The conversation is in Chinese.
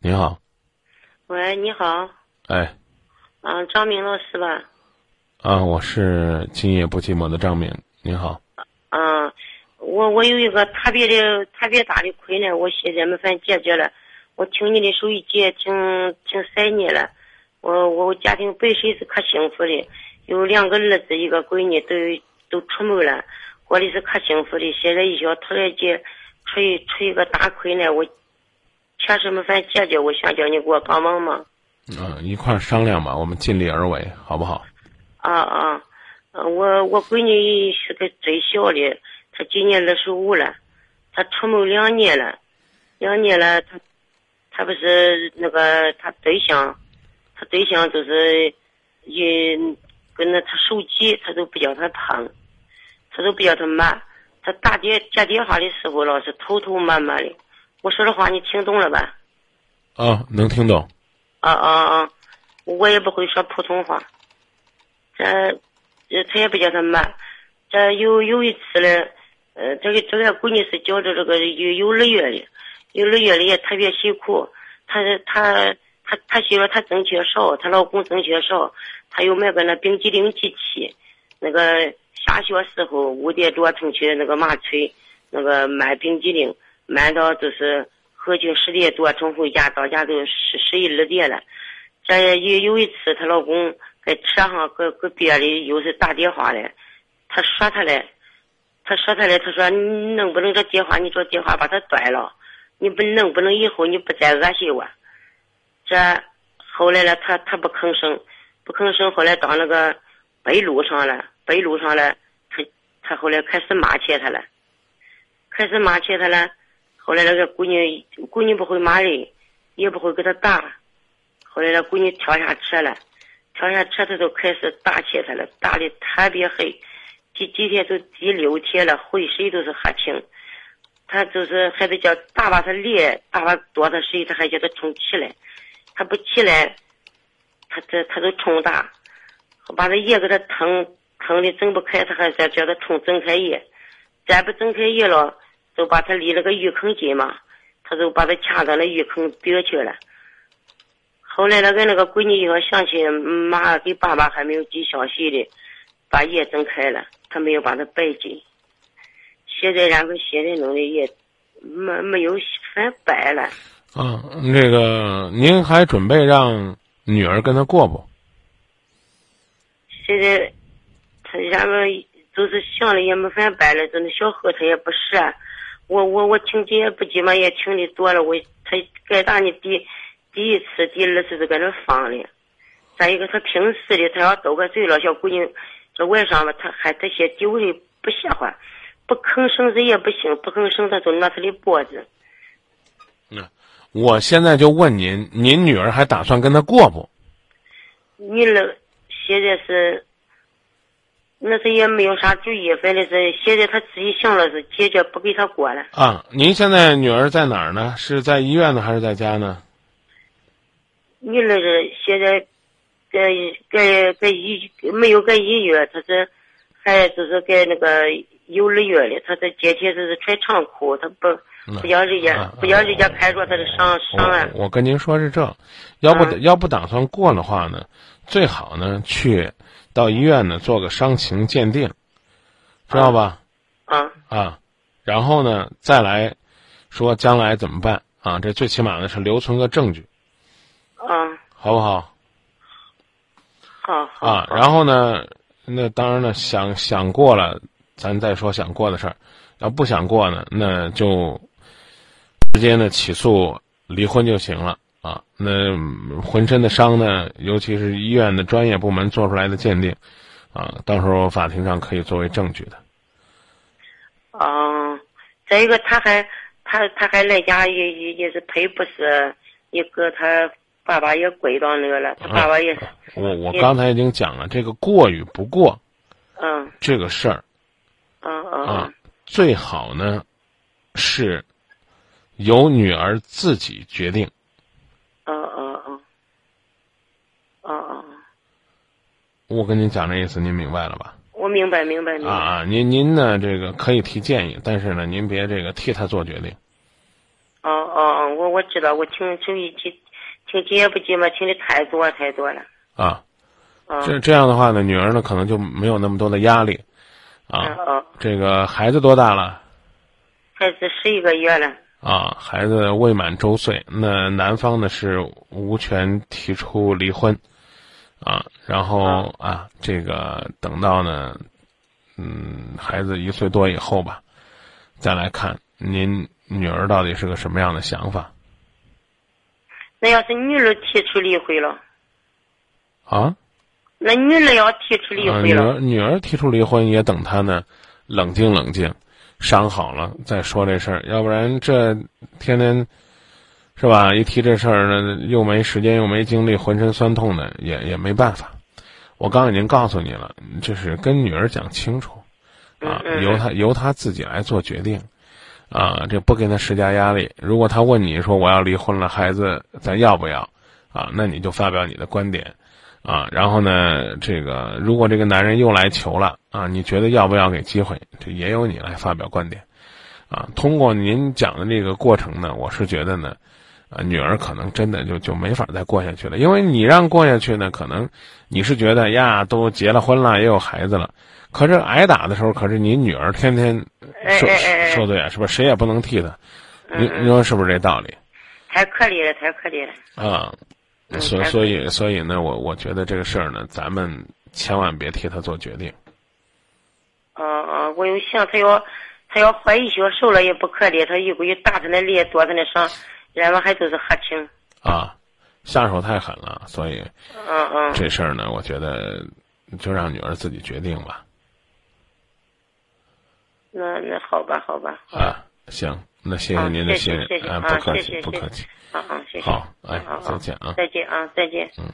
你好，喂，你好，哎，啊，张明老师吧？啊，我是今夜不寂寞的张明，你好。啊，我我有一个特别的特别大的困难，我现在没法解决了。我听你的收音机听听三年了，我我家庭本身是可幸福的，有两个儿子一个闺女，都都出门了，过的是可幸福的。现在一想突然间出一出一个大困难，我确实没法解决，我想叫你给我帮忙嘛。嗯，一块儿商量吧，我们尽力而为，好不好？啊啊，我我闺女是个最小的，她今年二十五了，她出门两年了，两年了，她她不是那个她对象，她对象就是也跟着她手机，她都不叫她碰，她都不叫她买，她打电接电话的时候老是偷偷摸摸的。我说的话你听懂了吧？啊，能听懂。啊啊啊！我也不会说普通话。这，这他也不叫他买。这有有一次呢，呃，这个这个闺女是觉着这个有幼儿园的，幼儿园的也特别辛苦。她她她她媳妇她挣钱少，她老公挣钱少，她又买个那冰激凌机器，那个下学时候五点多腾去那个马村，那个卖冰激凌。卖到就是合计十点多钟回家，到家都十十一二点了。这有有一次，她老公在车上搁搁别的又是打电话嘞，他说他嘞，他说他嘞，他说你能不能这电话你这电话把它断了？你不能不能以后你不再恶心我？这后来了，他他不吭声，不吭声。后来到那个北路上了，北路上了，他他后来开始骂起他了，开始骂起他了。后来那个闺女，闺女不会骂人，也不会给他打。后来那闺女跳下车了，跳下车他就开始打起他了，打的特别狠。今今天都第六天了，浑身都是黑青。他就是还得叫打把他脸，打把多他水，他还叫他冲起来。他不起来，他这他都冲打，把他眼给他疼疼的睁不开，他还在叫他冲睁开眼，再不睁开眼了。就把他离那个浴坑近嘛，他就把他掐到那浴坑边去了。后来那个那个闺女以后想起妈给爸爸还没有寄消息的，把眼睁开了，他没有把他摆进。现在然后现在弄的也没没有法摆了。啊，那个您还准备让女儿跟他过不？现在他然后就是想了也没法摆了，就那小何他也不是。我我我听今夜不急嘛也听的多了，我他该打你第第一次、第二次都在那放的。再一个，他平时的他要斗个嘴了，小姑娘，这外甥吧，他还他些丢的不喜欢，不吭声人也不行，不吭声他就拿他的脖子。那我现在就问您，您女儿还打算跟他过不？你那现在是。那是也没有啥注意，反正是现在他自己想了是解决不给他过了。啊，您现在女儿在哪儿呢？是在医院呢，还是在家呢？你那是现在在在在医没有在医院，她是还就是在那个幼儿园里，他在今天就是穿长裤，他不不让人家不让人家看着他的上上啊。我跟您说是这，要不要不打算过的话呢，最好呢去。到医院呢，做个伤情鉴定，知道吧？啊啊，然后呢，再来说将来怎么办啊？这最起码呢是留存个证据，啊，好不好？好，啊，然后呢，那当然了，想想过了，咱再说想过的事儿；要不想过呢，那就直接呢起诉离婚就行了。啊，那浑身的伤呢，尤其是医院的专业部门做出来的鉴定，啊，到时候法庭上可以作为证据的。哦，再一个，他还他他还来家也也也是赔不是一个他爸爸也跪到那个了，他爸爸也是。我我刚才已经讲了，这个过与不过，嗯，这个事儿，啊，最好呢是由女儿自己决定。我跟您讲这意思，您明白了吧？我明白，明白，明白。啊，您您呢？这个可以提建议，但是呢，您别这个替他做决定。哦哦哦，我我知道，我听手机听听节不急嘛听的太多太多了。啊，啊，这这样的话呢，女儿呢可能就没有那么多的压力，啊，哦，这个孩子多大了？孩子十一个月了。啊，孩子未满周岁，那男方呢是无权提出离婚，啊，然后啊，这个等到呢，嗯，孩子一岁多以后吧，再来看您女儿到底是个什么样的想法那要是女儿提出离婚了，啊？那女儿要提出离婚了，儿女儿提出离婚，也等她呢冷静冷静，伤好了再说这事儿，要不然这天天是吧？一提这事儿呢，又没时间又没精力，浑身酸痛的，也也没办法。我刚已经告诉你了，就是跟女儿讲清楚，啊，由她由她自己来做决定，啊，这不给她施加压力。如果她问你说我要离婚了，孩子咱要不要？啊，那你就发表你的观点。啊，然后呢，这个如果这个男人又来求了啊，你觉得要不要给机会？这也由你来发表观点，啊，通过您讲的这个过程呢，我是觉得呢，啊，女儿可能真的就就没法再过下去了，因为你让过下去呢，可能你是觉得呀，都结了婚了，也有孩子了，可是挨打的时候，可是你女儿天天受受罪啊，是不是？谁也不能替她，嗯你你说是不是这道理？太可怜了，太可怜了。啊，所所以所以呢，我我觉得这个事儿呢，咱们千万别替他做决定。啊啊，我又想他要他要怀疑小受了也不可怜，他一股一打他那脸，剁他那伤，然后还都是黑青。啊，下手太狠了，所以嗯嗯，这事儿呢，我觉得就让女儿自己决定吧。那那好吧，好吧。啊，行，那谢谢您的信任啊，不客气，不客气。好，好，谢谢。好，哎啊，啊再见啊。再见啊，再见。嗯。